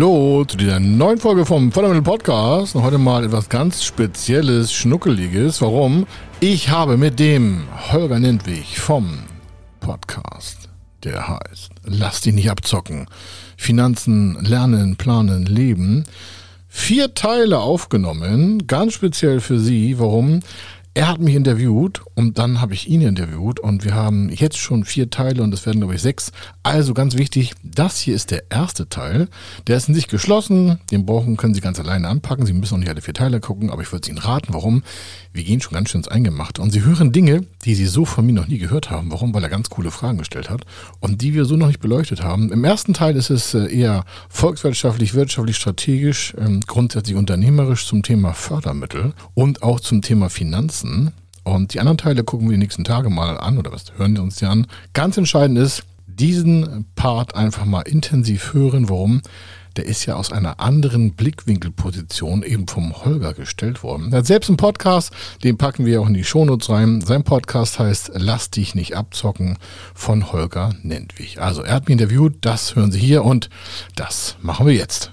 Hallo zu dieser neuen Folge vom Fundamental Podcast. Und heute mal etwas ganz Spezielles, Schnuckeliges. Warum? Ich habe mit dem Holger Nentwig vom Podcast, der heißt Lass dich nicht abzocken. Finanzen, Lernen, Planen, Leben. Vier Teile aufgenommen, ganz speziell für Sie. Warum? Er hat mich interviewt und dann habe ich ihn interviewt und wir haben jetzt schon vier Teile und es werden glaube ich sechs. Also ganz wichtig, das hier ist der erste Teil. Der ist in sich geschlossen, den brauchen können Sie ganz alleine anpacken. Sie müssen auch nicht alle vier Teile gucken, aber ich würde Ihnen raten, warum. Wir gehen schon ganz schön ins Eingemachte und Sie hören Dinge, die Sie so von mir noch nie gehört haben. Warum? Weil er ganz coole Fragen gestellt hat und die wir so noch nicht beleuchtet haben. Im ersten Teil ist es äh, eher volkswirtschaftlich, wirtschaftlich, strategisch, ähm, grundsätzlich unternehmerisch zum Thema Fördermittel und auch zum Thema Finanzen. Und die anderen Teile gucken wir die nächsten Tage mal an oder was hören wir uns ja an. Ganz entscheidend ist, diesen Part einfach mal intensiv hören. Warum? Der ist ja aus einer anderen Blickwinkelposition eben vom Holger gestellt worden. Er hat selbst einen Podcast, den packen wir auch in die Shownotes rein. Sein Podcast heißt Lass dich nicht abzocken von Holger Nentwig. Also er hat mich interviewt, das hören Sie hier und das machen wir jetzt.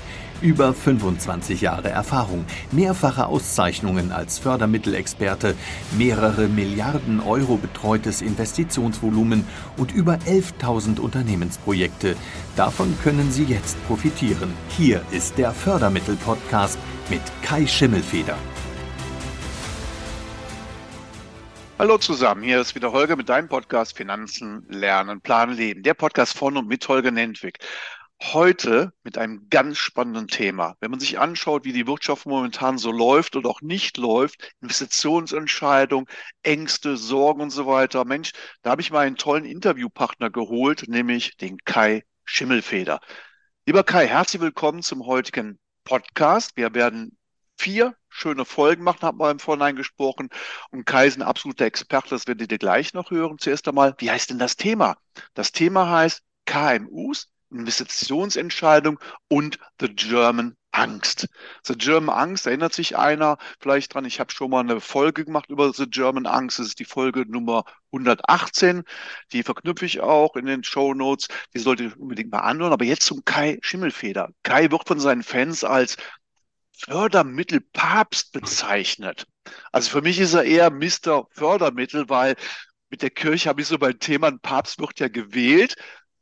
Über 25 Jahre Erfahrung, mehrfache Auszeichnungen als Fördermittelexperte, mehrere Milliarden Euro betreutes Investitionsvolumen und über 11.000 Unternehmensprojekte. Davon können Sie jetzt profitieren. Hier ist der Fördermittel-Podcast mit Kai Schimmelfeder. Hallo zusammen, hier ist wieder Holger mit deinem Podcast Finanzen, Lernen, Planen, Leben. Der Podcast von und mit Holger Nentwig heute mit einem ganz spannenden Thema. Wenn man sich anschaut, wie die Wirtschaft momentan so läuft oder auch nicht läuft, Investitionsentscheidungen, Ängste, Sorgen und so weiter. Mensch, da habe ich mal einen tollen Interviewpartner geholt, nämlich den Kai Schimmelfeder. Lieber Kai, herzlich willkommen zum heutigen Podcast. Wir werden vier schöne Folgen machen, haben wir im Vorhinein gesprochen. Und Kai ist ein absoluter Experte, das werdet ihr gleich noch hören. Zuerst einmal, wie heißt denn das Thema? Das Thema heißt KMUs Investitionsentscheidung und The German Angst. The German Angst, erinnert sich einer vielleicht dran, ich habe schon mal eine Folge gemacht über The German Angst, das ist die Folge Nummer 118, die verknüpfe ich auch in den Show Notes, die solltet ihr unbedingt mal anhören, aber jetzt zum Kai Schimmelfeder. Kai wird von seinen Fans als Fördermittelpapst bezeichnet. Also für mich ist er eher Mr. Fördermittel, weil mit der Kirche habe ich so beim Thema, ein Papst wird ja gewählt,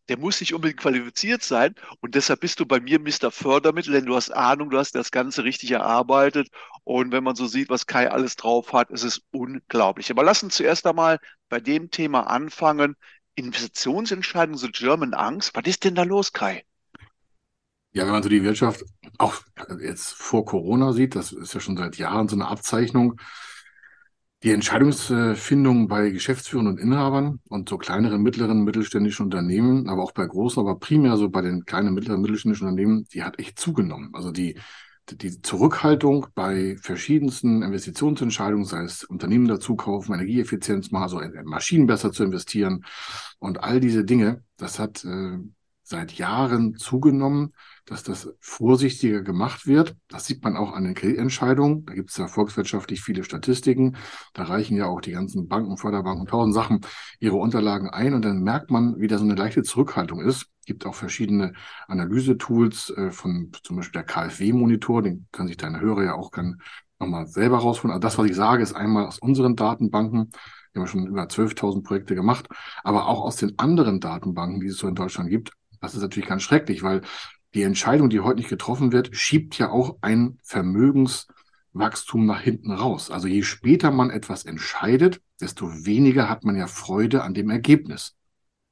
der muss nicht unbedingt qualifiziert sein. Und deshalb bist du bei mir Mr. Fördermittel, denn du hast Ahnung, du hast das Ganze richtig erarbeitet. Und wenn man so sieht, was Kai alles drauf hat, ist es unglaublich. Aber lass uns zuerst einmal bei dem Thema anfangen. Investitionsentscheidungen, so German Angst. Was ist denn da los, Kai? Ja, wenn man so die Wirtschaft auch jetzt vor Corona sieht, das ist ja schon seit Jahren so eine Abzeichnung, die Entscheidungsfindung bei Geschäftsführern und Inhabern und so kleineren, mittleren, mittelständischen Unternehmen, aber auch bei großen, aber primär so bei den kleinen, mittleren, mittelständischen Unternehmen, die hat echt zugenommen. Also die, die Zurückhaltung bei verschiedensten Investitionsentscheidungen, sei es Unternehmen dazu kaufen, Energieeffizienz machen, also Maschinen besser zu investieren und all diese Dinge, das hat äh, seit Jahren zugenommen dass das vorsichtiger gemacht wird. Das sieht man auch an den Kreditentscheidungen. Da gibt es ja volkswirtschaftlich viele Statistiken. Da reichen ja auch die ganzen Banken, Förderbanken, tausend Sachen ihre Unterlagen ein und dann merkt man, wie da so eine leichte Zurückhaltung ist. Es gibt auch verschiedene Analysetools äh, von zum Beispiel der KfW-Monitor, den kann sich deine Hörer ja auch kann nochmal selber rausfinden. Also das, was ich sage, ist einmal aus unseren Datenbanken. Wir haben schon über 12.000 Projekte gemacht, aber auch aus den anderen Datenbanken, die es so in Deutschland gibt. Das ist natürlich ganz schrecklich, weil die Entscheidung, die heute nicht getroffen wird, schiebt ja auch ein Vermögenswachstum nach hinten raus. Also je später man etwas entscheidet, desto weniger hat man ja Freude an dem Ergebnis.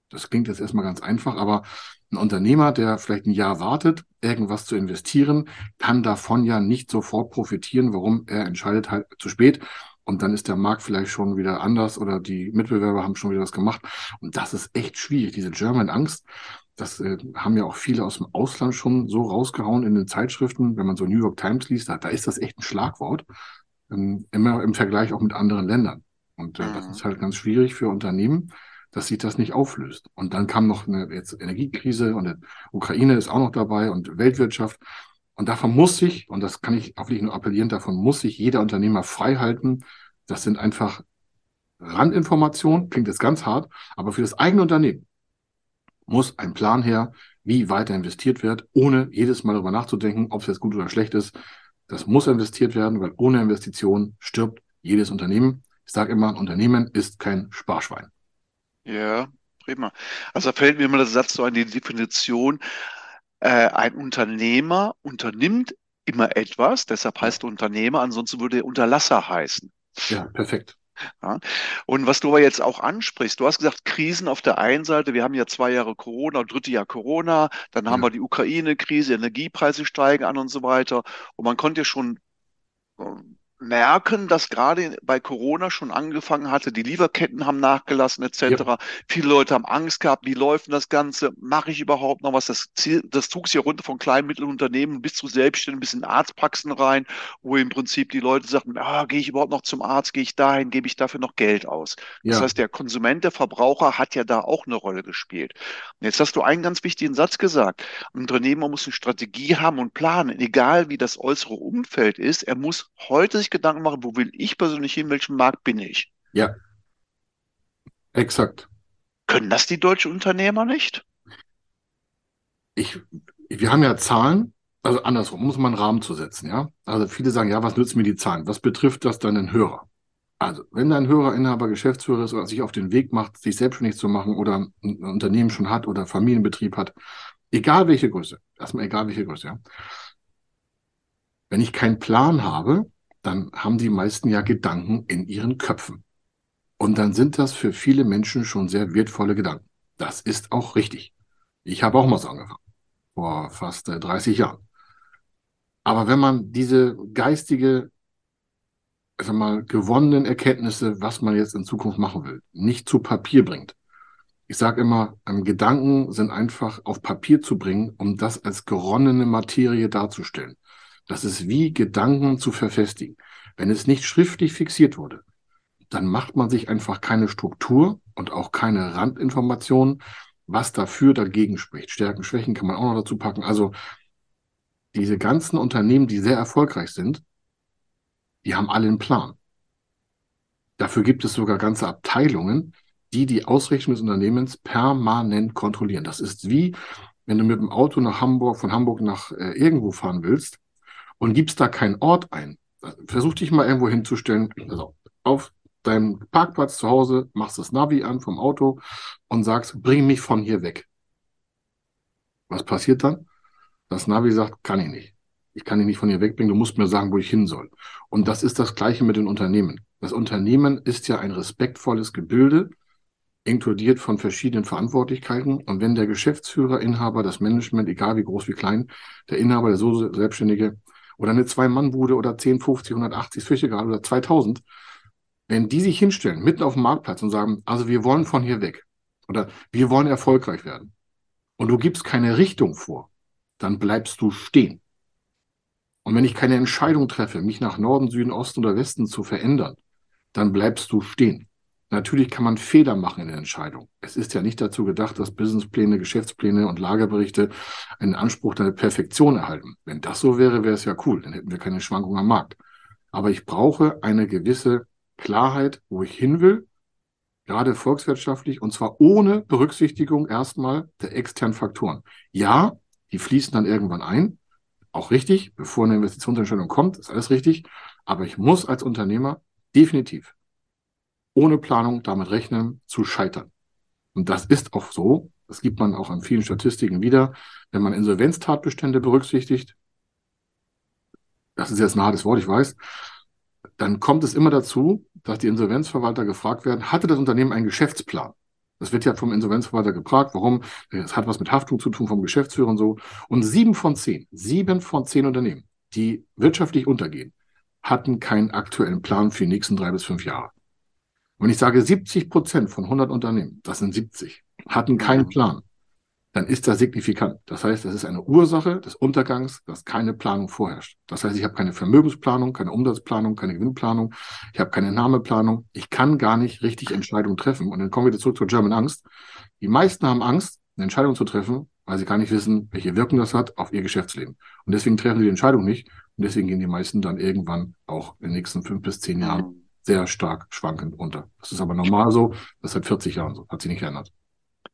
Das klingt jetzt erstmal ganz einfach, aber ein Unternehmer, der vielleicht ein Jahr wartet, irgendwas zu investieren, kann davon ja nicht sofort profitieren. Warum? Er entscheidet halt zu spät und dann ist der Markt vielleicht schon wieder anders oder die Mitbewerber haben schon wieder was gemacht. Und das ist echt schwierig. Diese German Angst, das äh, haben ja auch viele aus dem Ausland schon so rausgehauen in den Zeitschriften. Wenn man so New York Times liest, da, da ist das echt ein Schlagwort. Ähm, immer im Vergleich auch mit anderen Ländern. Und äh, mhm. das ist halt ganz schwierig für Unternehmen, dass sich das nicht auflöst. Und dann kam noch eine jetzt Energiekrise und die Ukraine ist auch noch dabei und Weltwirtschaft. Und davon muss sich, und das kann ich auch nicht nur appellieren, davon muss sich jeder Unternehmer frei halten. Das sind einfach Randinformationen, klingt jetzt ganz hart, aber für das eigene Unternehmen muss ein Plan her, wie weiter investiert wird, ohne jedes Mal darüber nachzudenken, ob es jetzt gut oder schlecht ist. Das muss investiert werden, weil ohne Investition stirbt jedes Unternehmen. Ich sage immer, ein Unternehmen ist kein Sparschwein. Ja, prima. Also da fällt mir immer der Satz so an die Definition, äh, ein Unternehmer unternimmt immer etwas, deshalb heißt er Unternehmer, ansonsten würde er Unterlasser heißen. Ja, perfekt. Ja. Und was du aber jetzt auch ansprichst, du hast gesagt, Krisen auf der einen Seite, wir haben ja zwei Jahre Corona, dritte Jahr Corona, dann haben ja. wir die Ukraine-Krise, Energiepreise steigen an und so weiter. Und man konnte ja schon ähm, merken, dass gerade bei Corona schon angefangen hatte, die Lieferketten haben nachgelassen etc. Ja. Viele Leute haben Angst gehabt, wie läuft denn das Ganze? Mache ich überhaupt noch was? Das, Ziel, das trug sich ja runter von kleinen Mittelunternehmen bis zu Selbstständigen, bis in Arztpraxen rein, wo im Prinzip die Leute sagten, ah, gehe ich überhaupt noch zum Arzt, gehe ich dahin, gebe ich dafür noch Geld aus. Ja. Das heißt, der Konsument, der Verbraucher hat ja da auch eine Rolle gespielt. Und jetzt hast du einen ganz wichtigen Satz gesagt. Ein Unternehmer muss eine Strategie haben und planen, egal wie das äußere Umfeld ist. Er muss heute sich Gedanken machen, wo will ich persönlich hin, welchem Markt bin ich? Ja. Exakt. Können das die deutschen Unternehmer nicht? Ich, wir haben ja Zahlen, also andersrum, muss man einen Rahmen zu setzen, ja. Also viele sagen, ja, was nützen mir die Zahlen? Was betrifft das dann den Hörer? Also, wenn dein Hörer, Inhaber, Geschäftsführer ist oder sich auf den Weg macht, sich selbstständig zu machen oder ein Unternehmen schon hat oder Familienbetrieb hat, egal welche Größe, erstmal egal welche Größe, ja. Wenn ich keinen Plan habe, dann haben die meisten ja Gedanken in ihren Köpfen. Und dann sind das für viele Menschen schon sehr wertvolle Gedanken. Das ist auch richtig. Ich habe auch mal so angefangen, vor fast 30 äh, Jahren. Aber wenn man diese geistige, sag mal, gewonnenen Erkenntnisse, was man jetzt in Zukunft machen will, nicht zu Papier bringt. Ich sage immer, Gedanken sind einfach auf Papier zu bringen, um das als geronnene Materie darzustellen. Das ist wie Gedanken zu verfestigen. Wenn es nicht schriftlich fixiert wurde, dann macht man sich einfach keine Struktur und auch keine Randinformationen, was dafür dagegen spricht. Stärken, Schwächen kann man auch noch dazu packen. Also diese ganzen Unternehmen, die sehr erfolgreich sind, die haben alle einen Plan. Dafür gibt es sogar ganze Abteilungen, die die Ausrichtung des Unternehmens permanent kontrollieren. Das ist wie, wenn du mit dem Auto nach Hamburg, von Hamburg nach äh, irgendwo fahren willst und gibst da keinen Ort ein, versuch dich mal irgendwo hinzustellen, also auf deinem Parkplatz zu Hause, machst das Navi an vom Auto und sagst, bring mich von hier weg. Was passiert dann? Das Navi sagt, kann ich nicht. Ich kann dich nicht von hier wegbringen, du musst mir sagen, wo ich hin soll. Und das ist das Gleiche mit den Unternehmen. Das Unternehmen ist ja ein respektvolles Gebilde, inkludiert von verschiedenen Verantwortlichkeiten. Und wenn der Geschäftsführer, Inhaber, das Management, egal wie groß wie klein, der Inhaber, der so Selbstständige, oder eine Zwei-Mann-Bude oder 10, 50, 180, ist völlig egal, oder 2000, wenn die sich hinstellen, mitten auf dem Marktplatz und sagen, also wir wollen von hier weg oder wir wollen erfolgreich werden und du gibst keine Richtung vor, dann bleibst du stehen. Und wenn ich keine Entscheidung treffe, mich nach Norden, Süden, Osten oder Westen zu verändern, dann bleibst du stehen. Natürlich kann man Fehler machen in der Entscheidung. Es ist ja nicht dazu gedacht, dass Businesspläne, Geschäftspläne und Lagerberichte einen Anspruch der Perfektion erhalten. Wenn das so wäre, wäre es ja cool. Dann hätten wir keine Schwankungen am Markt. Aber ich brauche eine gewisse Klarheit, wo ich hin will, gerade volkswirtschaftlich, und zwar ohne Berücksichtigung erstmal der externen Faktoren. Ja, die fließen dann irgendwann ein. Auch richtig, bevor eine Investitionsentscheidung kommt, ist alles richtig. Aber ich muss als Unternehmer definitiv ohne Planung damit rechnen, zu scheitern. Und das ist auch so. Das gibt man auch an vielen Statistiken wieder. Wenn man Insolvenztatbestände berücksichtigt, das ist jetzt ein hartes Wort, ich weiß, dann kommt es immer dazu, dass die Insolvenzverwalter gefragt werden, hatte das Unternehmen einen Geschäftsplan? Das wird ja vom Insolvenzverwalter gefragt, warum? Es hat was mit Haftung zu tun vom Geschäftsführer und so. Und sieben von zehn, sieben von zehn Unternehmen, die wirtschaftlich untergehen, hatten keinen aktuellen Plan für die nächsten drei bis fünf Jahre. Wenn ich sage 70 Prozent von 100 Unternehmen, das sind 70, hatten keinen. Plan, dann ist das signifikant. Das heißt, das ist eine Ursache des Untergangs, dass keine Planung vorherrscht. Das heißt, ich habe keine Vermögensplanung, keine Umsatzplanung, keine Gewinnplanung, ich habe keine Nahmeplanung, ich kann gar nicht richtig Entscheidungen treffen. Und dann kommen wir wieder zurück zur German Angst. Die meisten haben Angst, eine Entscheidung zu treffen, weil sie gar nicht wissen, welche Wirkung das hat auf ihr Geschäftsleben. Und deswegen treffen sie die Entscheidung nicht. Und deswegen gehen die meisten dann irgendwann auch in den nächsten fünf bis zehn Jahren mhm. Sehr stark schwankend unter. Das ist aber normal so. Das ist seit 40 Jahren so. Hat sich nicht geändert.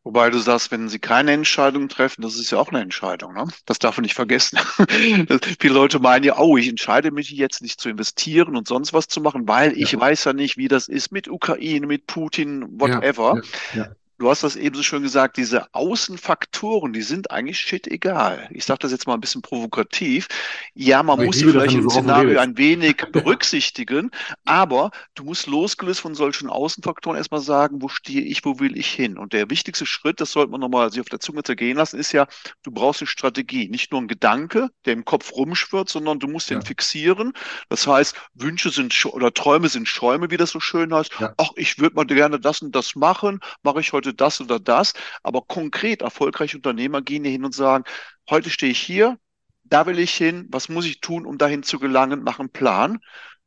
Wobei du sagst, wenn sie keine Entscheidung treffen, das ist ja auch eine Entscheidung. Ne? Das darf man nicht vergessen. viele Leute meinen ja, oh, ich entscheide mich jetzt nicht zu investieren und sonst was zu machen, weil ich weiß ja nicht, wie das ist mit Ukraine, mit Putin, whatever. Ja, ja, Du hast das eben so schön gesagt, diese Außenfaktoren, die sind eigentlich shit egal. Ich sage das jetzt mal ein bisschen provokativ. Ja, man aber muss sie vielleicht im Szenario ein wenig berücksichtigen, aber du musst losgelöst von solchen Außenfaktoren erstmal sagen, wo stehe ich, wo will ich hin? Und der wichtigste Schritt, das sollte man nochmal sich auf der Zunge zergehen lassen, ist ja, du brauchst eine Strategie. Nicht nur ein Gedanke, der im Kopf rumschwirrt, sondern du musst ja. den fixieren. Das heißt, Wünsche sind oder Träume sind Schäume, wie das so schön heißt. Ja. Ach, ich würde mal gerne das und das machen, mache ich heute das oder das. Aber konkret erfolgreiche Unternehmer gehen hier hin und sagen, heute stehe ich hier, da will ich hin, was muss ich tun, um dahin zu gelangen, machen Plan.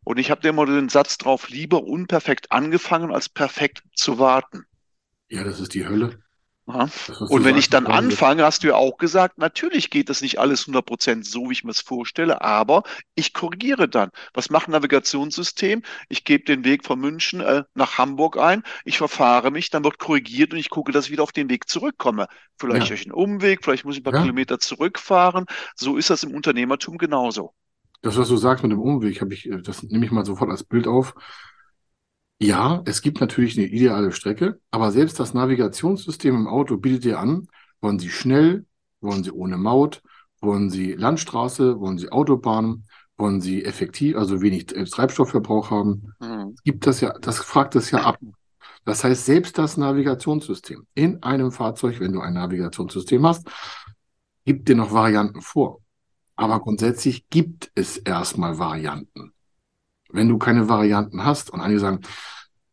Und ich habe dir immer den Satz drauf, lieber unperfekt angefangen, als perfekt zu warten. Ja, das ist die Hölle. Und wenn ich dann anfange, hast du ja auch gesagt, natürlich geht das nicht alles 100% so, wie ich mir es vorstelle, aber ich korrigiere dann. Was macht ein Navigationssystem? Ich gebe den Weg von München äh, nach Hamburg ein, ich verfahre mich, dann wird korrigiert und ich gucke, dass ich wieder auf den Weg zurückkomme. Vielleicht ja. durch einen Umweg, vielleicht muss ich ein paar ja. Kilometer zurückfahren. So ist das im Unternehmertum genauso. Das, was du sagst mit dem Umweg, habe ich, äh, das nehme ich mal sofort als Bild auf. Ja, es gibt natürlich eine ideale Strecke, aber selbst das Navigationssystem im Auto bietet dir an, wollen Sie schnell, wollen Sie ohne Maut, wollen Sie Landstraße, wollen Sie Autobahn, wollen Sie effektiv, also wenig Treibstoffverbrauch haben. Mhm. Gibt das ja, das fragt es ja ab. Das heißt, selbst das Navigationssystem in einem Fahrzeug, wenn du ein Navigationssystem hast, gibt dir noch Varianten vor. Aber grundsätzlich gibt es erstmal Varianten. Wenn du keine Varianten hast und einige sagen,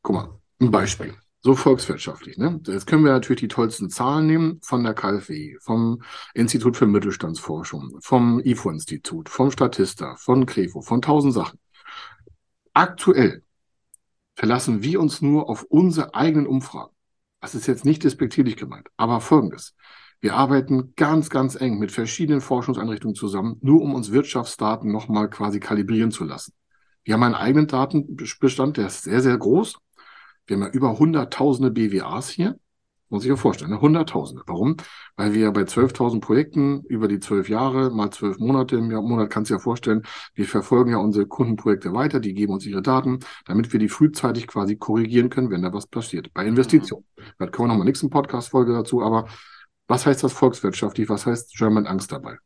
guck mal, ein Beispiel, so volkswirtschaftlich, ne? Jetzt können wir natürlich die tollsten Zahlen nehmen von der KfW, vom Institut für Mittelstandsforschung, vom IFO-Institut, vom Statista, von Krefo, von tausend Sachen. Aktuell verlassen wir uns nur auf unsere eigenen Umfragen. Das ist jetzt nicht despektierlich gemeint, aber folgendes. Wir arbeiten ganz, ganz eng mit verschiedenen Forschungseinrichtungen zusammen, nur um uns Wirtschaftsdaten nochmal quasi kalibrieren zu lassen. Wir haben einen eigenen Datenbestand, der ist sehr, sehr groß. Wir haben ja über hunderttausende BWAs hier. Muss ich mir vorstellen, ne? hunderttausende. Warum? Weil wir ja bei 12.000 Projekten über die zwölf Jahre, mal zwölf Monate im Monat, kannst du dir ja vorstellen, wir verfolgen ja unsere Kundenprojekte weiter, die geben uns ihre Daten, damit wir die frühzeitig quasi korrigieren können, wenn da was passiert. Bei Investitionen. Mhm. Da können wir nochmal nächsten Podcast-Folge dazu, aber was heißt das volkswirtschaftlich? Was heißt German Angst dabei?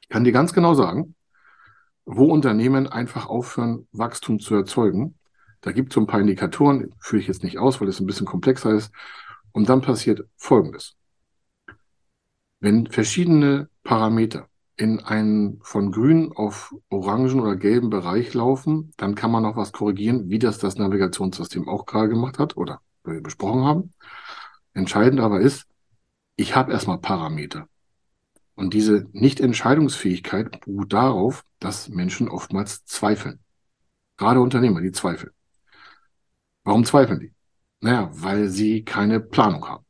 Ich kann dir ganz genau sagen, wo Unternehmen einfach aufhören, Wachstum zu erzeugen. Da gibt es so ein paar Indikatoren, führe ich jetzt nicht aus, weil es ein bisschen komplexer ist. Und dann passiert Folgendes. Wenn verschiedene Parameter in einen von grün auf orangen oder gelben Bereich laufen, dann kann man noch was korrigieren, wie das das Navigationssystem auch gerade gemacht hat oder wir besprochen haben. Entscheidend aber ist, ich habe erstmal Parameter. Und diese Nichtentscheidungsfähigkeit beruht darauf, dass Menschen oftmals zweifeln. Gerade Unternehmer, die zweifeln. Warum zweifeln die? Naja, weil sie keine Planung haben.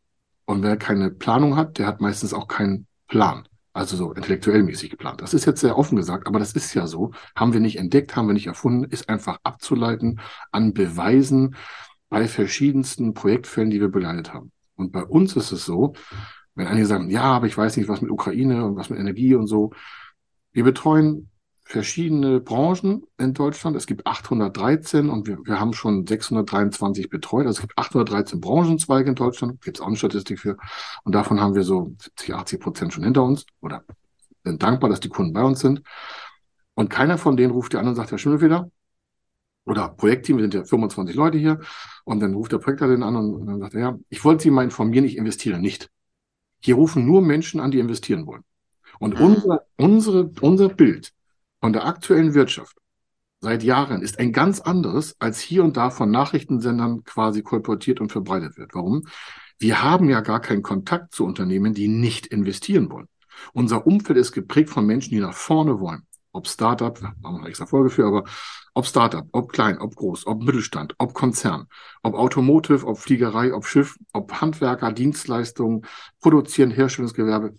Und wer keine Planung hat, der hat meistens auch keinen Plan. Also so intellektuell mäßig geplant. Das ist jetzt sehr offen gesagt, aber das ist ja so. Haben wir nicht entdeckt, haben wir nicht erfunden, ist einfach abzuleiten an Beweisen bei verschiedensten Projektfällen, die wir begleitet haben. Und bei uns ist es so, wenn einige sagen, ja, aber ich weiß nicht, was mit Ukraine und was mit Energie und so. Wir betreuen verschiedene Branchen in Deutschland. Es gibt 813 und wir, wir haben schon 623 betreut. Also es gibt 813 Branchenzweige in Deutschland. Gibt es auch eine Statistik für. Und davon haben wir so 70, 80 Prozent schon hinter uns oder sind dankbar, dass die Kunden bei uns sind. Und keiner von denen ruft dir an und sagt, Herr Schimmelfeder, oder Projektteam, wir sind ja 25 Leute hier, und dann ruft der Projektleiter an und, und dann sagt er, ja, ich wollte Sie mal informieren, ich investiere nicht. Hier rufen nur Menschen an, die investieren wollen. Und mhm. unser, unsere, unser Bild von der aktuellen Wirtschaft seit Jahren ist ein ganz anderes, als hier und da von Nachrichtensendern quasi kolportiert und verbreitet wird. Warum? Wir haben ja gar keinen Kontakt zu Unternehmen, die nicht investieren wollen. Unser Umfeld ist geprägt von Menschen, die nach vorne wollen. Ob Startup, haben wir eine extra Folge für, aber ob Startup, ob klein, ob groß, ob Mittelstand, ob Konzern, ob Automotive, ob Fliegerei, ob Schiff, ob Handwerker, Dienstleistungen, Produzieren, Herstellungsgewerbe,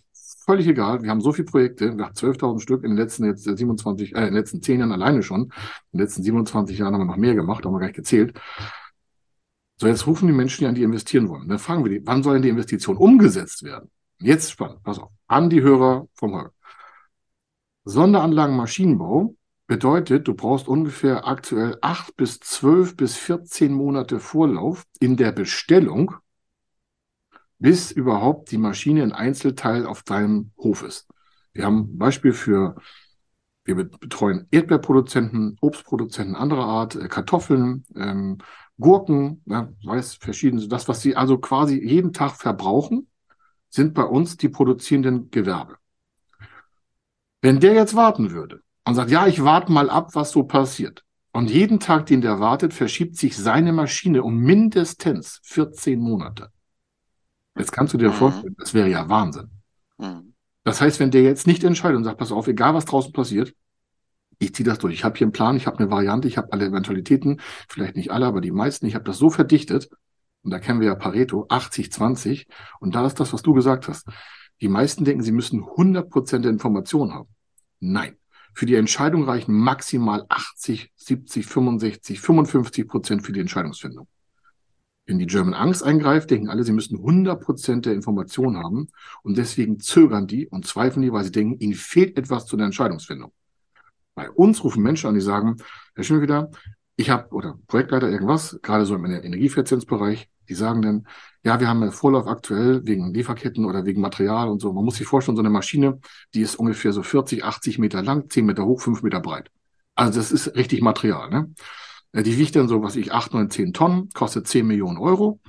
völlig egal. Wir haben so viele Projekte, wir haben 12.000 Stück in den letzten jetzt 27, äh, in den letzten 10 Jahren alleine schon. In den letzten 27 Jahren haben wir noch mehr gemacht, haben wir gar nicht gezählt. So, jetzt rufen die Menschen an, die investieren wollen. Dann fragen wir die, wann soll denn die Investition umgesetzt werden? Jetzt spannend, pass auf, an die Hörer vom Holger. Sonderanlagen Maschinenbau bedeutet, du brauchst ungefähr aktuell acht bis zwölf bis 14 Monate Vorlauf in der Bestellung, bis überhaupt die Maschine ein Einzelteil auf deinem Hof ist. Wir haben Beispiel für, wir betreuen Erdbeerproduzenten, Obstproduzenten anderer Art, äh, Kartoffeln, ähm, Gurken, ja, weiß verschiedene, das, was sie also quasi jeden Tag verbrauchen, sind bei uns die produzierenden Gewerbe. Wenn der jetzt warten würde und sagt, ja, ich warte mal ab, was so passiert, und jeden Tag, den der wartet, verschiebt sich seine Maschine um mindestens 14 Monate. Jetzt kannst du dir mhm. vorstellen, das wäre ja Wahnsinn. Mhm. Das heißt, wenn der jetzt nicht entscheidet und sagt, pass auf, egal was draußen passiert, ich ziehe das durch. Ich habe hier einen Plan, ich habe eine Variante, ich habe alle Eventualitäten, vielleicht nicht alle, aber die meisten. Ich habe das so verdichtet, und da kennen wir ja Pareto, 80, 20. Und da ist das, was du gesagt hast. Die meisten denken, sie müssen 100 Prozent der Informationen haben. Nein. Für die Entscheidung reichen maximal 80, 70, 65, 55 Prozent für die Entscheidungsfindung. Wenn die German Angst eingreift, denken alle, sie müssen 100 Prozent der Informationen haben und deswegen zögern die und zweifeln die, weil sie denken, ihnen fehlt etwas zu der Entscheidungsfindung. Bei uns rufen Menschen an, die sagen, Herr Schönweder, ich habe, oder Projektleiter irgendwas, gerade so im Energieeffizienzbereich, die sagen dann, ja, wir haben einen Vorlauf aktuell wegen Lieferketten oder wegen Material und so. Man muss sich vorstellen, so eine Maschine, die ist ungefähr so 40, 80 Meter lang, 10 Meter hoch, 5 Meter breit. Also das ist richtig Material. Ne? Äh, die wiegt dann so, was ich, 8, 9, 10 Tonnen, kostet 10 Millionen Euro.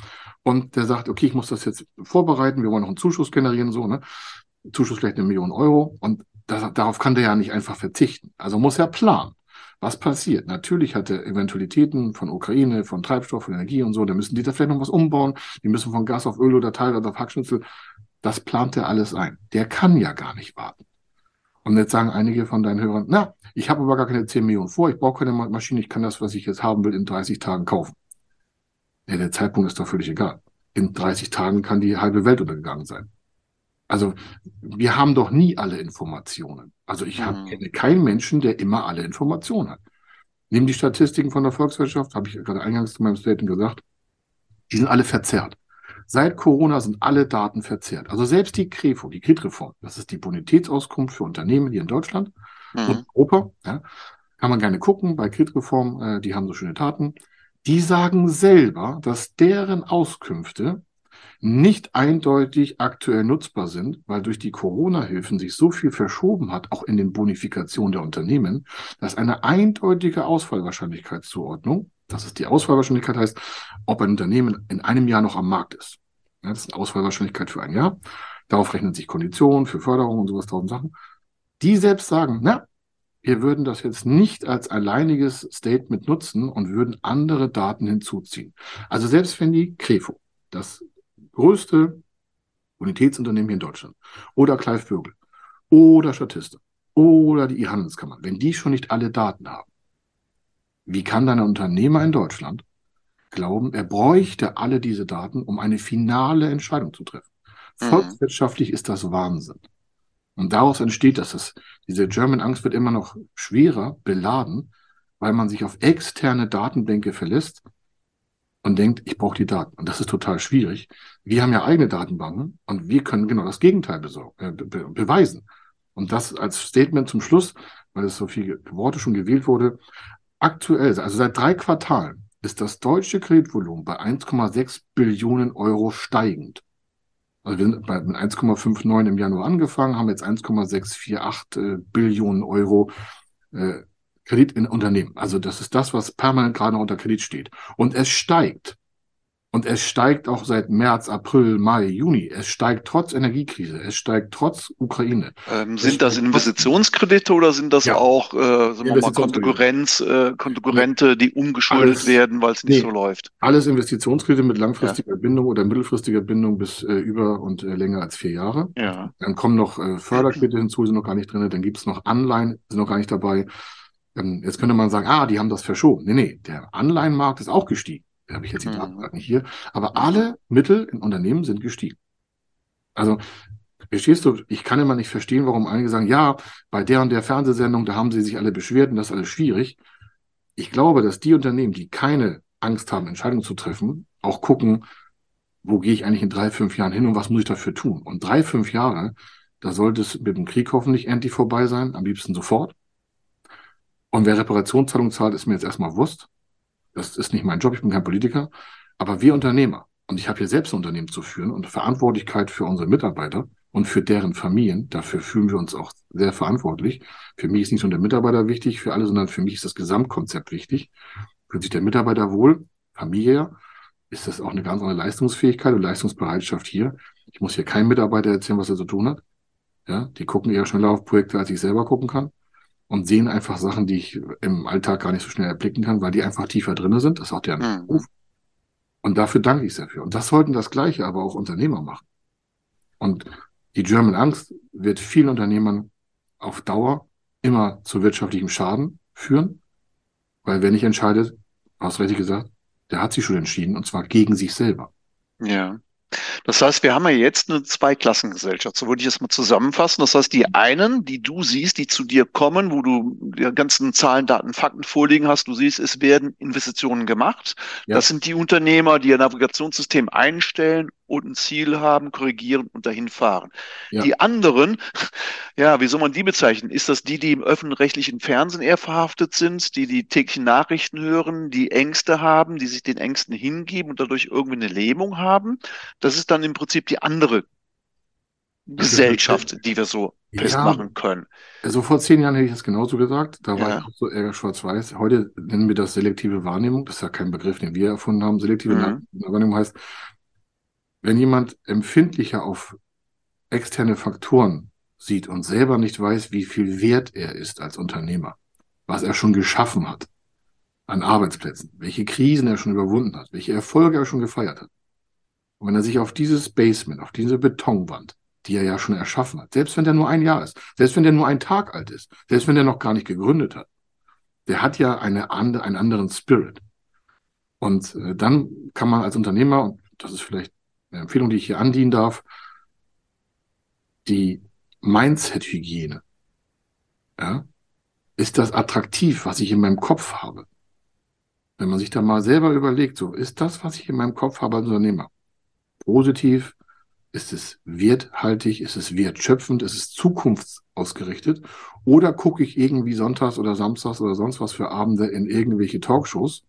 Und der sagt, okay, ich muss das jetzt vorbereiten, wir wollen noch einen Zuschuss generieren, so, ne? Zuschuss vielleicht eine Million Euro. Und das, darauf kann der ja nicht einfach verzichten. Also muss er planen. Was passiert? Natürlich hat er Eventualitäten von Ukraine, von Treibstoff, von Energie und so. Da müssen die da vielleicht noch was umbauen. Die müssen von Gas auf Öl oder teilweise auf Hackschnitzel. Das plant er alles ein. Der kann ja gar nicht warten. Und jetzt sagen einige von deinen Hörern, na, ich habe aber gar keine 10 Millionen vor, ich brauche keine Maschine, ich kann das, was ich jetzt haben will, in 30 Tagen kaufen. Ja, der Zeitpunkt ist doch völlig egal. In 30 Tagen kann die halbe Welt untergegangen sein. Also wir haben doch nie alle Informationen. Also ich mhm. kenne keinen Menschen, der immer alle Informationen hat. Nehmen die Statistiken von der Volkswirtschaft, habe ich gerade eingangs zu meinem Statement gesagt, die sind alle verzerrt. Seit Corona sind alle Daten verzerrt. Also selbst die KREFO, die Kreditreform, das ist die Bonitätsauskunft für Unternehmen hier in Deutschland mhm. und Europa, ja, kann man gerne gucken bei Kreditreform, äh, die haben so schöne Daten. Die sagen selber, dass deren Auskünfte nicht eindeutig aktuell nutzbar sind, weil durch die Corona-Hilfen sich so viel verschoben hat, auch in den Bonifikationen der Unternehmen, dass eine eindeutige Ausfallwahrscheinlichkeitszuordnung, das ist die Ausfallwahrscheinlichkeit heißt, ob ein Unternehmen in einem Jahr noch am Markt ist. Ja, das ist eine Ausfallwahrscheinlichkeit für ein Jahr. Darauf rechnen sich Konditionen für Förderung und sowas, tausend Sachen. Die selbst sagen, na, wir würden das jetzt nicht als alleiniges Statement nutzen und würden andere Daten hinzuziehen. Also selbst wenn die Krefo, das größte Bonitätsunternehmen hier in Deutschland oder Clive Vögel oder Statista oder die E-Handelskammer, wenn die schon nicht alle Daten haben, wie kann dann ein Unternehmer in Deutschland glauben, er bräuchte alle diese Daten, um eine finale Entscheidung zu treffen? Mhm. Volkswirtschaftlich ist das Wahnsinn. Und daraus entsteht, dass das, diese German Angst wird immer noch schwerer beladen, weil man sich auf externe Datenbänke verlässt, und denkt, ich brauche die Daten. Und das ist total schwierig. Wir haben ja eigene Datenbanken und wir können genau das Gegenteil äh, be beweisen. Und das als Statement zum Schluss, weil es so viele Worte schon gewählt wurde. Aktuell, also seit drei Quartalen, ist das deutsche Kreditvolumen bei 1,6 Billionen Euro steigend. Also wir sind bei 1,59 im Januar angefangen, haben jetzt 1,648 äh, Billionen Euro äh, Kredit in Unternehmen. Also das ist das, was permanent gerade unter Kredit steht. Und es steigt. Und es steigt auch seit März, April, Mai, Juni. Es steigt trotz Energiekrise. Es steigt trotz Ukraine. Ähm, sind das Investitionskredite oder sind das ja. auch äh, sagen wir mal, Konkurrenz, äh, Konkurrente, die umgeschuldet alles, werden, weil es nicht nee, so läuft? Alles Investitionskredite mit langfristiger ja. Bindung oder mittelfristiger Bindung bis äh, über und äh, länger als vier Jahre. Ja. Dann kommen noch äh, Förderkredite hinzu, sind noch gar nicht drin. Dann gibt es noch Anleihen, sind noch gar nicht dabei. Ähm, jetzt könnte man sagen, ah, die haben das verschoben. Nee, nee, der Anleihenmarkt ist auch gestiegen habe ich jetzt die Daten gerade nicht hier, aber alle Mittel in Unternehmen sind gestiegen. Also, verstehst du, ich kann immer nicht verstehen, warum einige sagen, ja, bei der und der Fernsehsendung, da haben sie sich alle beschwert und das ist alles schwierig. Ich glaube, dass die Unternehmen, die keine Angst haben, Entscheidungen zu treffen, auch gucken, wo gehe ich eigentlich in drei, fünf Jahren hin und was muss ich dafür tun? Und drei, fünf Jahre, da sollte es mit dem Krieg hoffentlich endlich vorbei sein, am liebsten sofort. Und wer Reparationszahlungen zahlt, ist mir jetzt erstmal Wurst. Das ist nicht mein Job, ich bin kein Politiker. Aber wir Unternehmer, und ich habe hier selbst ein Unternehmen zu führen und Verantwortlichkeit für unsere Mitarbeiter und für deren Familien, dafür fühlen wir uns auch sehr verantwortlich. Für mich ist nicht nur der Mitarbeiter wichtig für alle, sondern für mich ist das Gesamtkonzept wichtig. Fühlt sich der Mitarbeiter wohl, Familie, ist das auch eine ganz andere Leistungsfähigkeit und Leistungsbereitschaft hier. Ich muss hier keinem Mitarbeiter erzählen, was er zu tun hat. Ja, die gucken eher schneller auf Projekte, als ich selber gucken kann und sehen einfach Sachen, die ich im Alltag gar nicht so schnell erblicken kann, weil die einfach tiefer drinne sind. Das auch deren mhm. Beruf. Und dafür danke ich sehr für. Und das sollten das Gleiche aber auch Unternehmer machen. Und die German Angst wird vielen Unternehmern auf Dauer immer zu wirtschaftlichem Schaden führen, weil wer nicht entscheidet, hast richtig gesagt, der hat sich schon entschieden und zwar gegen sich selber. Ja. Das heißt, wir haben ja jetzt eine Zweiklassengesellschaft. So würde ich das mal zusammenfassen. Das heißt, die einen, die du siehst, die zu dir kommen, wo du die ganzen Zahlen, Daten, Fakten vorliegen hast, du siehst, es werden Investitionen gemacht. Ja. Das sind die Unternehmer, die ihr Navigationssystem einstellen und ein Ziel haben, korrigieren und dahin fahren. Ja. Die anderen, ja, wie soll man die bezeichnen? Ist das die, die im öffentlich-rechtlichen Fernsehen eher verhaftet sind, die die täglichen Nachrichten hören, die Ängste haben, die sich den Ängsten hingeben und dadurch irgendwie eine Lähmung haben? Das ist dann im Prinzip die andere Gesellschaft, die wir so ja, festmachen können. Also vor zehn Jahren hätte ich das genauso gesagt. Da war ja. ich auch so eher schwarz-weiß. Heute nennen wir das selektive Wahrnehmung. Das ist ja kein Begriff, den wir erfunden haben. Selektive mhm. Wahrnehmung heißt, wenn jemand empfindlicher auf externe Faktoren sieht und selber nicht weiß, wie viel wert er ist als Unternehmer, was er schon geschaffen hat an Arbeitsplätzen, welche Krisen er schon überwunden hat, welche Erfolge er schon gefeiert hat. Und wenn er sich auf dieses Basement, auf diese Betonwand, die er ja schon erschaffen hat, selbst wenn der nur ein Jahr ist, selbst wenn der nur ein Tag alt ist, selbst wenn der noch gar nicht gegründet hat, der hat ja eine andere, einen anderen Spirit. Und äh, dann kann man als Unternehmer, und das ist vielleicht eine Empfehlung, die ich hier andienen darf, die Mindset-Hygiene. Ja? Ist das attraktiv, was ich in meinem Kopf habe? Wenn man sich da mal selber überlegt, so ist das, was ich in meinem Kopf habe als Unternehmer, positiv, ist es werthaltig, ist es wertschöpfend, ist es zukunftsausgerichtet oder gucke ich irgendwie sonntags oder samstags oder sonst was für Abende in irgendwelche Talkshows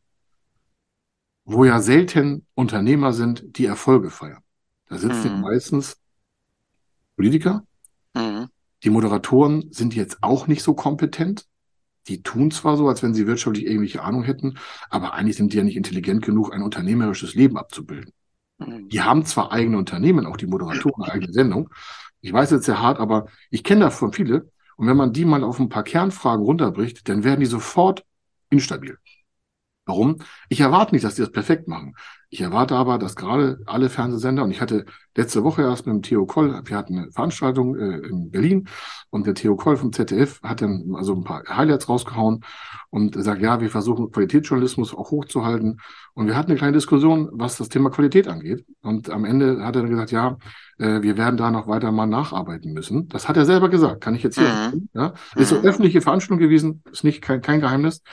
wo ja selten Unternehmer sind, die Erfolge feiern. Da sitzen mhm. meistens Politiker. Mhm. Die Moderatoren sind jetzt auch nicht so kompetent. Die tun zwar so, als wenn sie wirtschaftlich irgendwelche Ahnung hätten, aber eigentlich sind die ja nicht intelligent genug, ein unternehmerisches Leben abzubilden. Mhm. Die haben zwar eigene Unternehmen, auch die Moderatoren, eine eigene Sendung. Ich weiß jetzt sehr hart, aber ich kenne davon viele. Und wenn man die mal auf ein paar Kernfragen runterbricht, dann werden die sofort instabil. Warum? Ich erwarte nicht, dass die das perfekt machen. Ich erwarte aber, dass gerade alle Fernsehsender, und ich hatte letzte Woche erst mit dem Theo Koll, wir hatten eine Veranstaltung äh, in Berlin und der Theo Koll vom ZDF hat dann also ein paar Highlights rausgehauen und sagt, ja, wir versuchen Qualitätsjournalismus auch hochzuhalten. Und wir hatten eine kleine Diskussion, was das Thema Qualität angeht. Und am Ende hat er dann gesagt, ja, äh, wir werden da noch weiter mal nacharbeiten müssen. Das hat er selber gesagt, kann ich jetzt hier. Mhm. Ja? Ist so öffentliche Veranstaltung gewesen, ist nicht kein, kein Geheimnis.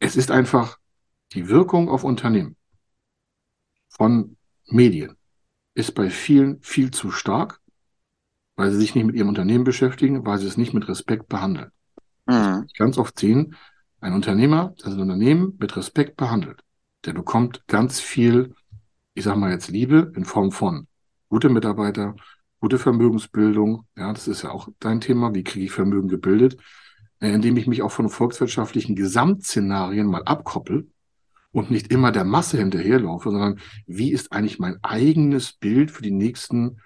Es ist einfach die Wirkung auf Unternehmen von Medien ist bei vielen viel zu stark, weil sie sich nicht mit ihrem Unternehmen beschäftigen, weil sie es nicht mit Respekt behandeln. Mhm. Ganz oft sehen, ein Unternehmer, das ein Unternehmen mit Respekt behandelt, der bekommt ganz viel, ich sag mal jetzt Liebe in Form von gute Mitarbeiter, gute Vermögensbildung. Ja, das ist ja auch dein Thema. Wie kriege ich Vermögen gebildet? Äh, indem ich mich auch von volkswirtschaftlichen Gesamtszenarien mal abkoppel und nicht immer der Masse hinterherlaufe, sondern wie ist eigentlich mein eigenes Bild für die nächsten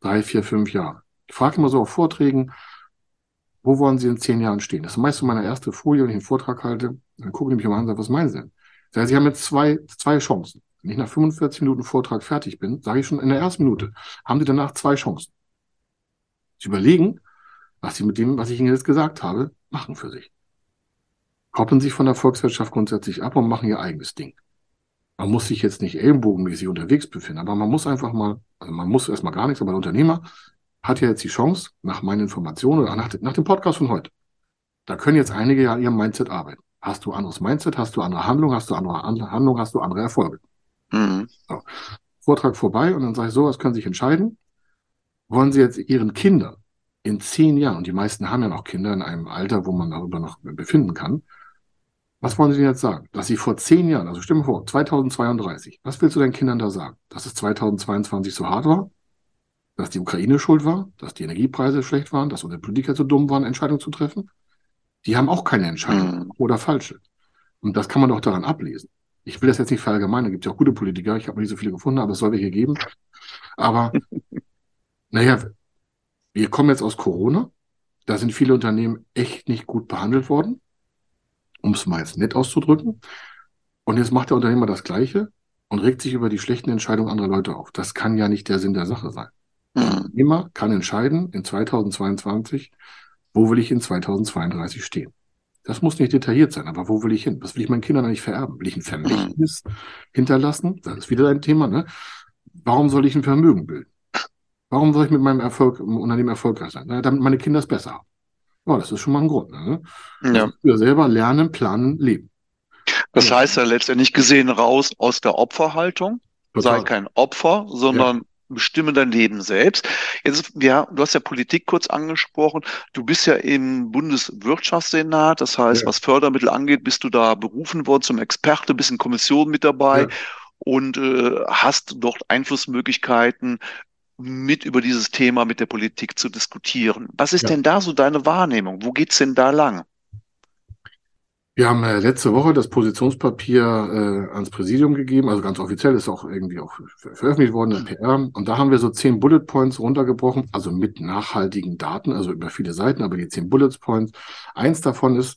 drei, vier, fünf Jahre? Ich frage immer so auf Vorträgen, wo wollen Sie in zehn Jahren stehen? Das ist meist so meine erste Folie, wenn ich einen Vortrag halte. Dann gucke ich mich mal an und sage, was meinen Sie denn? Sage, Sie haben jetzt zwei, zwei Chancen. Wenn ich nach 45 Minuten Vortrag fertig bin, sage ich schon in der ersten Minute, haben Sie danach zwei Chancen. Sie überlegen, was Sie mit dem, was ich Ihnen jetzt gesagt habe, machen für sich. Koppeln sich von der Volkswirtschaft grundsätzlich ab und machen ihr eigenes Ding. Man muss sich jetzt nicht ellenbogenmäßig unterwegs befinden, aber man muss einfach mal, also man muss erstmal gar nichts, aber der Unternehmer hat ja jetzt die Chance, nach meinen Informationen oder nach, nach dem Podcast von heute, da können jetzt einige ja an ihrem Mindset arbeiten. Hast du anderes Mindset, hast du andere Handlung, hast du andere Handlung, hast du andere Erfolge. Mhm. So. Vortrag vorbei und dann sage ich so, was können Sie sich entscheiden? Wollen Sie jetzt Ihren Kindern in zehn Jahren, und die meisten haben ja noch Kinder in einem Alter, wo man darüber noch befinden kann, was wollen Sie denn jetzt sagen? Dass Sie vor zehn Jahren, also stimme vor, 2032, was willst du deinen Kindern da sagen? Dass es 2022 so hart war? Dass die Ukraine schuld war? Dass die Energiepreise schlecht waren? Dass unsere Politiker so dumm waren, Entscheidungen zu treffen? Die haben auch keine Entscheidung mhm. oder falsche. Und das kann man doch daran ablesen. Ich will das jetzt nicht verallgemeinern, gibt ja auch gute Politiker, ich habe nicht so viele gefunden, aber es soll welche geben. Aber naja, wir kommen jetzt aus Corona, da sind viele Unternehmen echt nicht gut behandelt worden, um es mal jetzt nett auszudrücken. Und jetzt macht der Unternehmer das Gleiche und regt sich über die schlechten Entscheidungen anderer Leute auf. Das kann ja nicht der Sinn der Sache sein. Der mhm. Unternehmer kann entscheiden in 2022, wo will ich in 2032 stehen. Das muss nicht detailliert sein, aber wo will ich hin? Was will ich meinen Kindern eigentlich vererben? Will ich ein Vermächtnis hinterlassen? Das ist wieder ein Thema, ne? Warum soll ich ein Vermögen bilden? Warum soll ich mit meinem Erfolg im Unternehmen erfolgreich sein? Na, damit meine Kinder es besser haben. Oh, das ist schon mal ein Grund. Ne? Ja. Wir selber lernen, planen, leben. Das heißt ja letztendlich gesehen raus aus der Opferhaltung. Total. Sei kein Opfer, sondern ja bestimme dein Leben selbst. Jetzt, ja, du hast ja Politik kurz angesprochen. Du bist ja im Bundeswirtschaftssenat. Das heißt, ja. was Fördermittel angeht, bist du da berufen worden zum Experte, bist in Kommission mit dabei ja. und äh, hast dort Einflussmöglichkeiten, mit über dieses Thema mit der Politik zu diskutieren. Was ist ja. denn da so deine Wahrnehmung? Wo geht's denn da lang? Wir haben äh, letzte Woche das Positionspapier äh, ans Präsidium gegeben, also ganz offiziell ist auch irgendwie auch veröffentlicht worden in PR. Und da haben wir so zehn Bullet Points runtergebrochen, also mit nachhaltigen Daten, also über viele Seiten, aber die zehn Bullet Points. Eins davon ist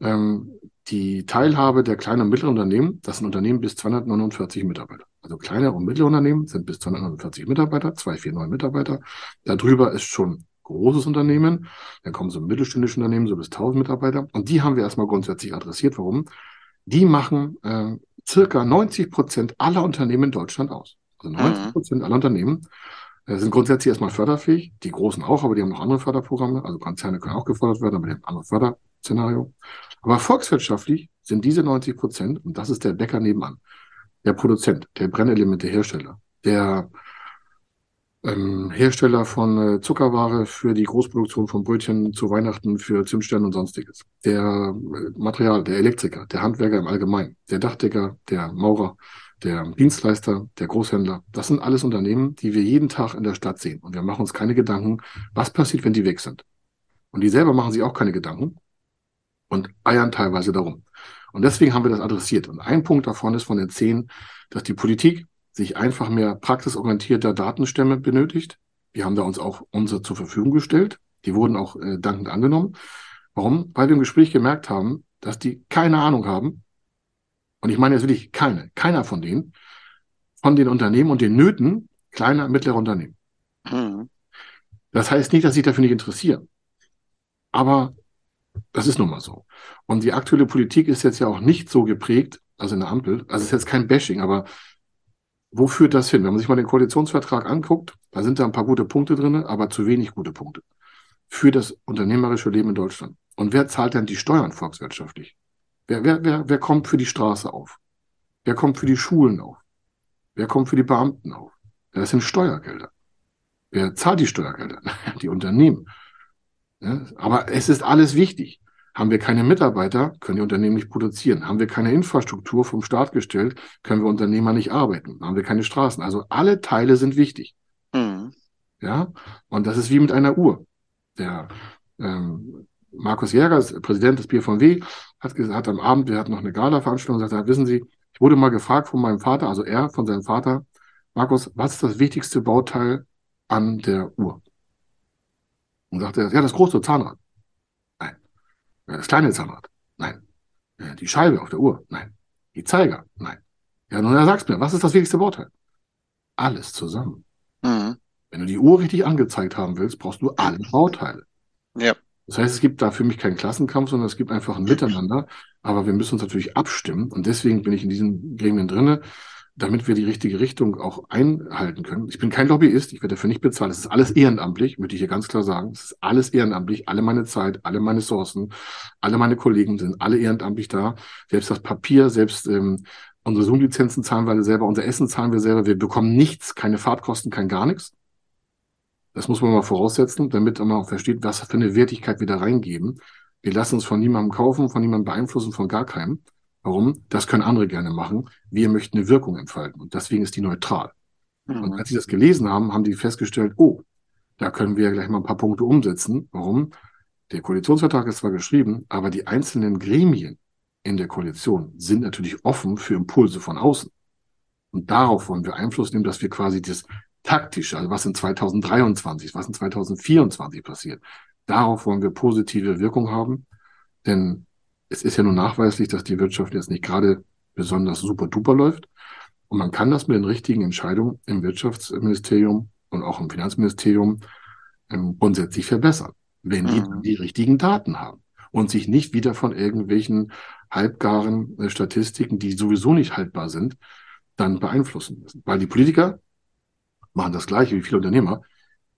ähm, die Teilhabe der kleinen und mittleren Unternehmen. Das sind Unternehmen bis 249 Mitarbeiter. Also kleine und mittlere Unternehmen sind bis 249 Mitarbeiter, 249 Mitarbeiter. Darüber ist schon großes Unternehmen, dann kommen so mittelständische Unternehmen, so bis 1000 Mitarbeiter. Und die haben wir erstmal grundsätzlich adressiert. Warum? Die machen äh, circa 90 Prozent aller Unternehmen in Deutschland aus. Also 90 mhm. Prozent mhm. aller Unternehmen äh, sind grundsätzlich erstmal förderfähig. Die Großen auch, aber die haben noch andere Förderprogramme. Also Konzerne können auch gefördert werden, aber die haben ein anderes Förderszenario. Aber volkswirtschaftlich sind diese 90 Prozent, und das ist der Bäcker nebenan, der Produzent, der Brennelemente-Hersteller, der ähm, Hersteller von äh, Zuckerware für die Großproduktion von Brötchen zu Weihnachten für Zimtsterne und sonstiges. Der äh, Material, der Elektriker, der Handwerker im Allgemeinen, der Dachdecker, der Maurer, der Dienstleister, der Großhändler. Das sind alles Unternehmen, die wir jeden Tag in der Stadt sehen. Und wir machen uns keine Gedanken, was passiert, wenn die weg sind. Und die selber machen sich auch keine Gedanken und eiern teilweise darum. Und deswegen haben wir das adressiert. Und ein Punkt davon ist von den zehn, dass die Politik sich einfach mehr praxisorientierter Datenstämme benötigt. Wir haben da uns auch unsere zur Verfügung gestellt. Die wurden auch äh, dankend angenommen. Warum? Weil wir im Gespräch gemerkt haben, dass die keine Ahnung haben. Und ich meine jetzt wirklich keine, keiner von denen, von den Unternehmen und den Nöten kleiner, mittlerer Unternehmen. Mhm. Das heißt nicht, dass sie dafür nicht interessieren. Aber das ist nun mal so. Und die aktuelle Politik ist jetzt ja auch nicht so geprägt, also in der Ampel, also es ist jetzt kein Bashing, aber wo führt das hin? Wenn man sich mal den Koalitionsvertrag anguckt, da sind da ein paar gute Punkte drin, aber zu wenig gute Punkte für das unternehmerische Leben in Deutschland. Und wer zahlt denn die Steuern volkswirtschaftlich? Wer, wer, wer, wer kommt für die Straße auf? Wer kommt für die Schulen auf? Wer kommt für die Beamten auf? Das sind Steuergelder. Wer zahlt die Steuergelder? Die Unternehmen. Ja, aber es ist alles wichtig. Haben wir keine Mitarbeiter, können die Unternehmen nicht produzieren. Haben wir keine Infrastruktur vom Staat gestellt, können wir Unternehmer nicht arbeiten. Haben wir keine Straßen. Also alle Teile sind wichtig. Mhm. Ja, und das ist wie mit einer Uhr. Der ähm, Markus Jäger, Präsident des BVW, hat gesagt, am Abend, wir hatten noch eine Gala-Veranstaltung, gesagt, wissen Sie, Ich wurde mal gefragt von meinem Vater, also er von seinem Vater, Markus, was ist das wichtigste Bauteil an der Uhr? Und sagte er, ja, das große Zahnrad. Nein. Das kleine Zahnrad. Nein. Die Scheibe auf der Uhr. Nein. Die Zeiger. Nein. Ja, nun, er sagst mir, was ist das wichtigste Bauteil? Alles zusammen. Mhm. Wenn du die Uhr richtig angezeigt haben willst, brauchst du alle Bauteile. Ja. Das heißt, es gibt da für mich keinen Klassenkampf, sondern es gibt einfach ein Miteinander. Aber wir müssen uns natürlich abstimmen. Und deswegen bin ich in diesen Gremien drinne, damit wir die richtige Richtung auch einhalten können. Ich bin kein Lobbyist, ich werde dafür nicht bezahlt. Es ist alles ehrenamtlich, möchte ich hier ganz klar sagen. Es ist alles ehrenamtlich. Alle meine Zeit, alle meine Sourcen, alle meine Kollegen sind alle ehrenamtlich da. Selbst das Papier, selbst ähm, unsere Zoom-Lizenzen zahlen wir selber, unser Essen zahlen wir selber. Wir bekommen nichts, keine Fahrtkosten, kein gar nichts. Das muss man mal voraussetzen, damit man auch versteht, was für eine Wertigkeit wir da reingeben. Wir lassen uns von niemandem kaufen, von niemandem beeinflussen, von gar keinem. Warum? Das können andere gerne machen. Wir möchten eine Wirkung entfalten und deswegen ist die neutral. Mhm. Und als sie das gelesen haben, haben die festgestellt, oh, da können wir gleich mal ein paar Punkte umsetzen. Warum? Der Koalitionsvertrag ist zwar geschrieben, aber die einzelnen Gremien in der Koalition sind natürlich offen für Impulse von außen. Und darauf wollen wir Einfluss nehmen, dass wir quasi das taktisch, also was in 2023, was in 2024 passiert, darauf wollen wir positive Wirkung haben. Denn es ist ja nun nachweislich, dass die Wirtschaft jetzt nicht gerade besonders super duper läuft. Und man kann das mit den richtigen Entscheidungen im Wirtschaftsministerium und auch im Finanzministerium ähm, grundsätzlich verbessern, wenn die mhm. die richtigen Daten haben und sich nicht wieder von irgendwelchen halbgaren äh, Statistiken, die sowieso nicht haltbar sind, dann beeinflussen müssen. Weil die Politiker machen das Gleiche wie viele Unternehmer.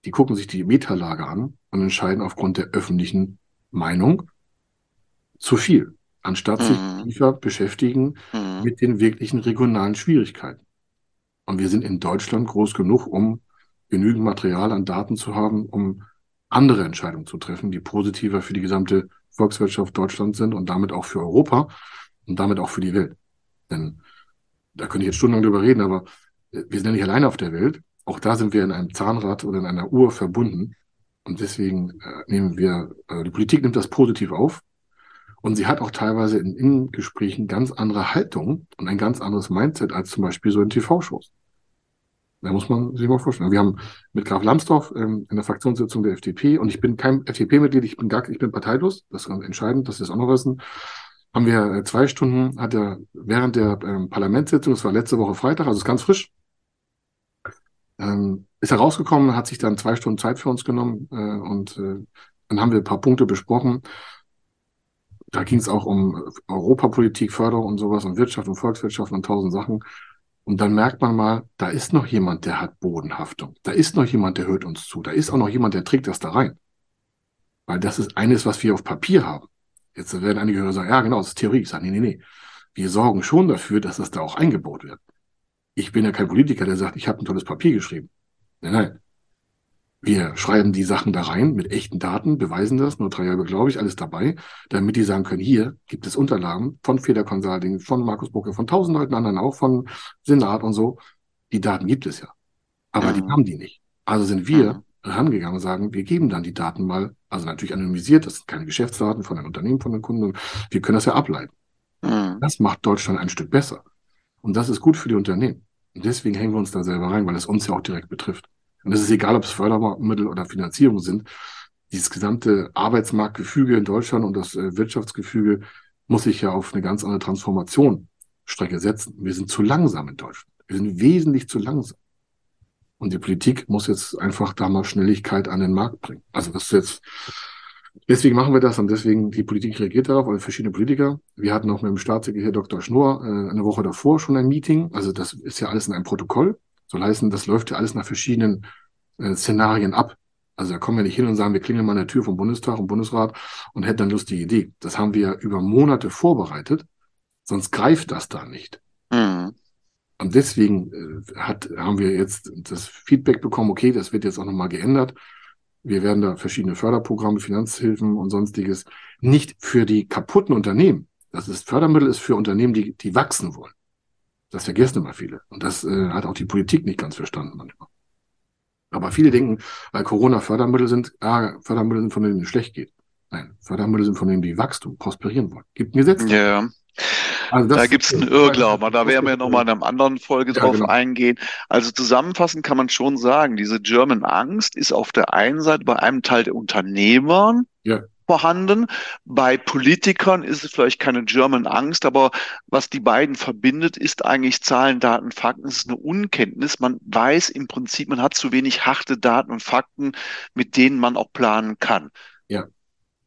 Die gucken sich die Metalage an und entscheiden aufgrund der öffentlichen Meinung zu viel, anstatt mhm. sich tiefer beschäftigen mhm. mit den wirklichen regionalen Schwierigkeiten. Und wir sind in Deutschland groß genug, um genügend Material an Daten zu haben, um andere Entscheidungen zu treffen, die positiver für die gesamte Volkswirtschaft Deutschlands sind und damit auch für Europa und damit auch für die Welt. Denn da könnte ich jetzt stundenlang drüber reden, aber wir sind ja nicht alleine auf der Welt. Auch da sind wir in einem Zahnrad oder in einer Uhr verbunden. Und deswegen äh, nehmen wir, äh, die Politik nimmt das positiv auf. Und sie hat auch teilweise in Innengesprächen ganz andere Haltung und ein ganz anderes Mindset als zum Beispiel so in TV-Shows. Da muss man sich mal vorstellen. Wir haben mit Graf Lambsdorff ähm, in der Fraktionssitzung der FDP, und ich bin kein FDP-Mitglied, ich bin gar, ich bin parteilos, das ist ganz entscheidend, dass Sie das auch noch wissen, haben wir äh, zwei Stunden, hat er während der ähm, Parlamentssitzung, das war letzte Woche Freitag, also ist ganz frisch, ähm, ist er rausgekommen, hat sich dann zwei Stunden Zeit für uns genommen äh, und äh, dann haben wir ein paar Punkte besprochen. Da ging es auch um Europapolitik, Förderung und sowas und Wirtschaft und Volkswirtschaft und tausend Sachen. Und dann merkt man mal, da ist noch jemand, der hat Bodenhaftung. Da ist noch jemand, der hört uns zu. Da ist auch noch jemand, der trägt das da rein. Weil das ist eines, was wir auf Papier haben. Jetzt werden einige Hörer sagen, ja, genau, das ist Theorie. Ich sage, nee, nee, nee. Wir sorgen schon dafür, dass das da auch eingebaut wird ich bin ja kein Politiker, der sagt, ich habe ein tolles Papier geschrieben. Nein, nein. Wir schreiben die Sachen da rein mit echten Daten, beweisen das, nur drei Jahre, glaube ich, alles dabei, damit die sagen können, hier gibt es Unterlagen von Feder Consulting, von Markus Bucke, von tausend Leuten anderen auch, von Senat und so. Die Daten gibt es ja. Aber mhm. die haben die nicht. Also sind wir mhm. rangegangen und sagen, wir geben dann die Daten mal, also natürlich anonymisiert, das sind keine Geschäftsdaten von einem Unternehmen, von den Kunden, wir können das ja ableiten. Mhm. Das macht Deutschland ein Stück besser. Und das ist gut für die Unternehmen. Und deswegen hängen wir uns da selber rein, weil es uns ja auch direkt betrifft. Und es ist egal, ob es Fördermittel oder Finanzierung sind. Dieses gesamte Arbeitsmarktgefüge in Deutschland und das äh, Wirtschaftsgefüge muss sich ja auf eine ganz andere Transformationsstrecke setzen. Wir sind zu langsam in Deutschland. Wir sind wesentlich zu langsam. Und die Politik muss jetzt einfach da mal Schnelligkeit an den Markt bringen. Also das ist jetzt Deswegen machen wir das und deswegen die Politik reagiert darauf, oder verschiedene Politiker. Wir hatten auch mit dem Staatssekretär Dr. Schnurr äh, eine Woche davor schon ein Meeting. Also das ist ja alles in einem Protokoll. Soll heißen, das läuft ja alles nach verschiedenen äh, Szenarien ab. Also da kommen wir nicht hin und sagen, wir klingeln mal an der Tür vom Bundestag und Bundesrat und hätten dann lustige Idee. Das haben wir über Monate vorbereitet, sonst greift das da nicht. Mhm. Und deswegen äh, hat, haben wir jetzt das Feedback bekommen, okay, das wird jetzt auch nochmal geändert. Wir werden da verschiedene Förderprogramme, Finanzhilfen und sonstiges nicht für die kaputten Unternehmen. Das ist Fördermittel ist für Unternehmen, die, die wachsen wollen. Das vergessen immer viele. Und das äh, hat auch die Politik nicht ganz verstanden manchmal. Aber viele denken, weil Corona Fördermittel sind, ah, Fördermittel sind von denen es schlecht geht. Nein, Fördermittel sind von denen, die Wachstum, prosperieren wollen. Gibt ein Gesetz. Ja. Also da gibt es einen Irrglauben. Da werden wir nochmal in einer anderen Folge ja, drauf genau. eingehen. Also zusammenfassend kann man schon sagen, diese German Angst ist auf der einen Seite bei einem Teil der Unternehmern ja vorhanden. Bei Politikern ist es vielleicht keine German Angst, aber was die beiden verbindet, ist eigentlich Zahlen, Daten, Fakten. Es ist eine Unkenntnis. Man weiß im Prinzip, man hat zu wenig harte Daten und Fakten, mit denen man auch planen kann. Ja.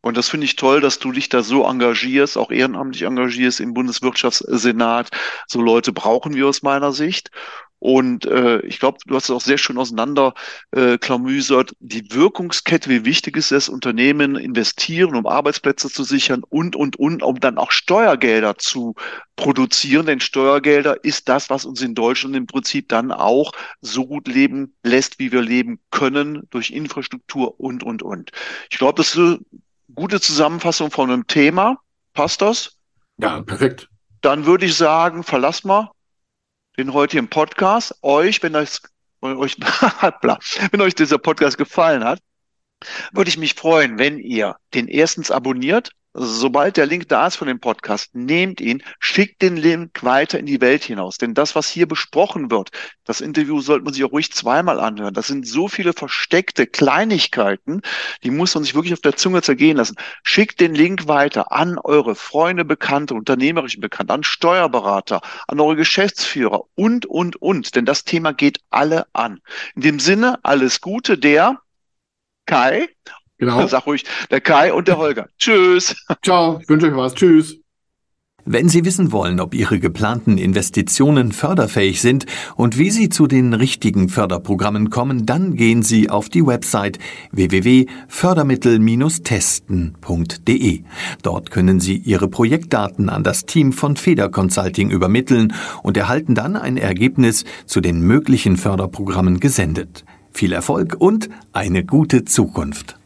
Und das finde ich toll, dass du dich da so engagierst, auch ehrenamtlich engagierst im Bundeswirtschaftssenat. So Leute brauchen wir aus meiner Sicht. Und äh, ich glaube, du hast es auch sehr schön auseinander äh, klamüsert, die Wirkungskette, wie wichtig ist es, Unternehmen investieren, um Arbeitsplätze zu sichern und, und, und, um dann auch Steuergelder zu produzieren. Denn Steuergelder ist das, was uns in Deutschland im Prinzip dann auch so gut leben lässt, wie wir leben können, durch Infrastruktur und, und, und. Ich glaube, das ist eine gute Zusammenfassung von einem Thema. Passt das? Ja, perfekt. Dann würde ich sagen, verlass mal den heutigen Podcast. Euch, wenn euch, euch, wenn euch dieser Podcast gefallen hat, würde ich mich freuen, wenn ihr den erstens abonniert sobald der Link da ist von dem Podcast, nehmt ihn, schickt den Link weiter in die Welt hinaus. Denn das, was hier besprochen wird, das Interview sollte man sich auch ruhig zweimal anhören. Das sind so viele versteckte Kleinigkeiten, die muss man sich wirklich auf der Zunge zergehen lassen. Schickt den Link weiter an eure Freunde, Bekannte, unternehmerischen Bekannte, an Steuerberater, an eure Geschäftsführer und, und, und. Denn das Thema geht alle an. In dem Sinne, alles Gute, der Kai Genau. Sag ruhig, der Kai und der Holger. Tschüss. Ciao, ich wünsche euch was. Tschüss. Wenn Sie wissen wollen, ob Ihre geplanten Investitionen förderfähig sind und wie Sie zu den richtigen Förderprogrammen kommen, dann gehen Sie auf die Website www.fördermittel-testen.de. Dort können Sie Ihre Projektdaten an das Team von Feder Consulting übermitteln und erhalten dann ein Ergebnis zu den möglichen Förderprogrammen gesendet. Viel Erfolg und eine gute Zukunft.